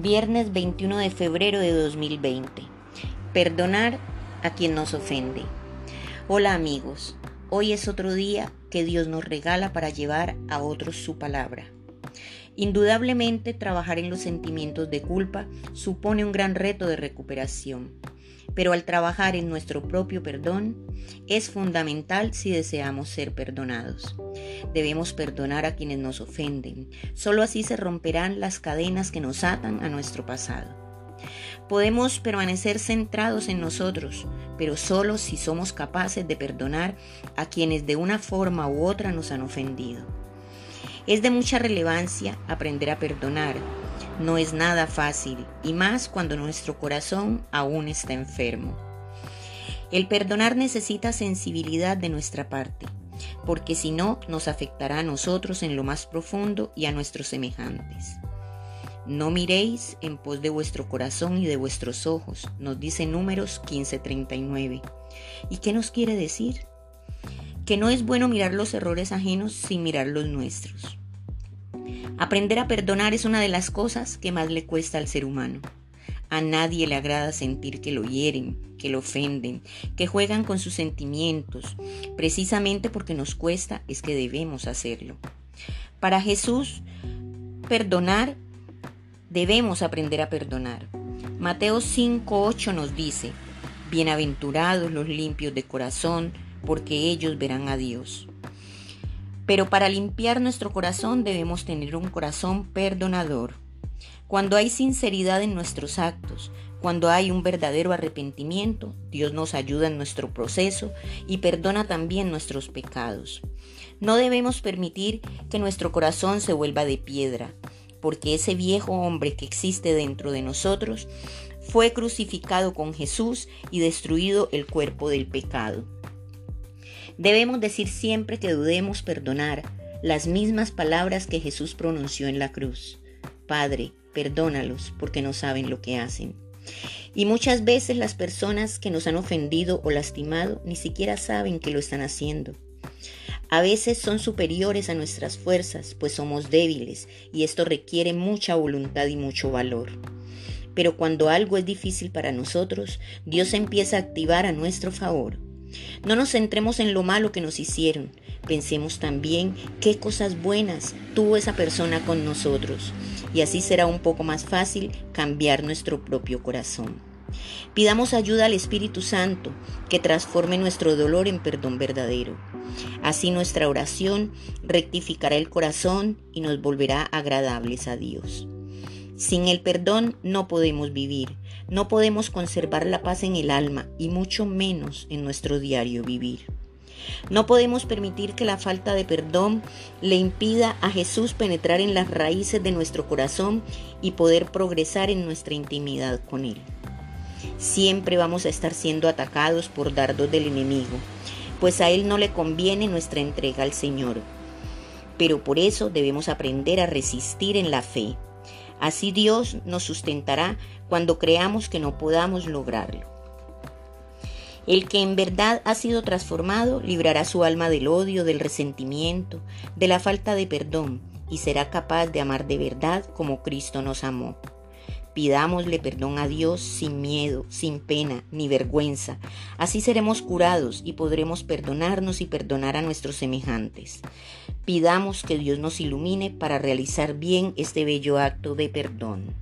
Viernes 21 de febrero de 2020. Perdonar a quien nos ofende. Hola amigos, hoy es otro día que Dios nos regala para llevar a otros su palabra. Indudablemente trabajar en los sentimientos de culpa supone un gran reto de recuperación, pero al trabajar en nuestro propio perdón es fundamental si deseamos ser perdonados. Debemos perdonar a quienes nos ofenden. Solo así se romperán las cadenas que nos atan a nuestro pasado. Podemos permanecer centrados en nosotros, pero solo si somos capaces de perdonar a quienes de una forma u otra nos han ofendido. Es de mucha relevancia aprender a perdonar. No es nada fácil, y más cuando nuestro corazón aún está enfermo. El perdonar necesita sensibilidad de nuestra parte porque si no nos afectará a nosotros en lo más profundo y a nuestros semejantes. No miréis en pos de vuestro corazón y de vuestros ojos, nos dice números 15:39. ¿Y qué nos quiere decir? Que no es bueno mirar los errores ajenos sin mirar los nuestros. Aprender a perdonar es una de las cosas que más le cuesta al ser humano. A nadie le agrada sentir que lo hieren, que lo ofenden, que juegan con sus sentimientos. Precisamente porque nos cuesta es que debemos hacerlo. Para Jesús, perdonar, debemos aprender a perdonar. Mateo 5.8 nos dice, Bienaventurados los limpios de corazón, porque ellos verán a Dios. Pero para limpiar nuestro corazón debemos tener un corazón perdonador. Cuando hay sinceridad en nuestros actos, cuando hay un verdadero arrepentimiento, Dios nos ayuda en nuestro proceso y perdona también nuestros pecados. No debemos permitir que nuestro corazón se vuelva de piedra, porque ese viejo hombre que existe dentro de nosotros fue crucificado con Jesús y destruido el cuerpo del pecado. Debemos decir siempre que dudemos perdonar las mismas palabras que Jesús pronunció en la cruz. Padre, perdónalos porque no saben lo que hacen. Y muchas veces las personas que nos han ofendido o lastimado ni siquiera saben que lo están haciendo. A veces son superiores a nuestras fuerzas, pues somos débiles y esto requiere mucha voluntad y mucho valor. Pero cuando algo es difícil para nosotros, Dios empieza a activar a nuestro favor. No nos centremos en lo malo que nos hicieron, pensemos también qué cosas buenas tuvo esa persona con nosotros y así será un poco más fácil cambiar nuestro propio corazón. Pidamos ayuda al Espíritu Santo que transforme nuestro dolor en perdón verdadero. Así nuestra oración rectificará el corazón y nos volverá agradables a Dios. Sin el perdón no podemos vivir, no podemos conservar la paz en el alma y mucho menos en nuestro diario vivir. No podemos permitir que la falta de perdón le impida a Jesús penetrar en las raíces de nuestro corazón y poder progresar en nuestra intimidad con Él. Siempre vamos a estar siendo atacados por dardos del enemigo, pues a Él no le conviene nuestra entrega al Señor. Pero por eso debemos aprender a resistir en la fe. Así Dios nos sustentará cuando creamos que no podamos lograrlo. El que en verdad ha sido transformado librará su alma del odio, del resentimiento, de la falta de perdón y será capaz de amar de verdad como Cristo nos amó. Pidámosle perdón a Dios sin miedo, sin pena ni vergüenza. Así seremos curados y podremos perdonarnos y perdonar a nuestros semejantes. Pidamos que Dios nos ilumine para realizar bien este bello acto de perdón.